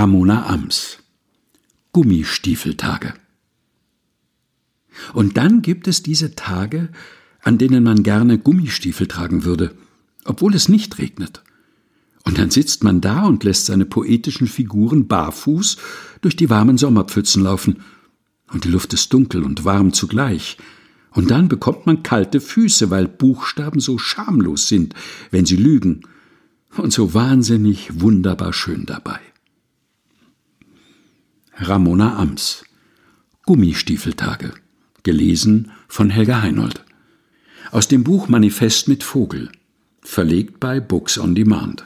Ramona Ams Gummistiefeltage Und dann gibt es diese Tage, an denen man gerne Gummistiefel tragen würde, obwohl es nicht regnet. Und dann sitzt man da und lässt seine poetischen Figuren barfuß durch die warmen Sommerpfützen laufen. Und die Luft ist dunkel und warm zugleich. Und dann bekommt man kalte Füße, weil Buchstaben so schamlos sind, wenn sie lügen, und so wahnsinnig wunderbar schön dabei. Ramona Ams Gummistiefeltage. Gelesen von Helga Heinold. Aus dem Buch Manifest mit Vogel. Verlegt bei Books on Demand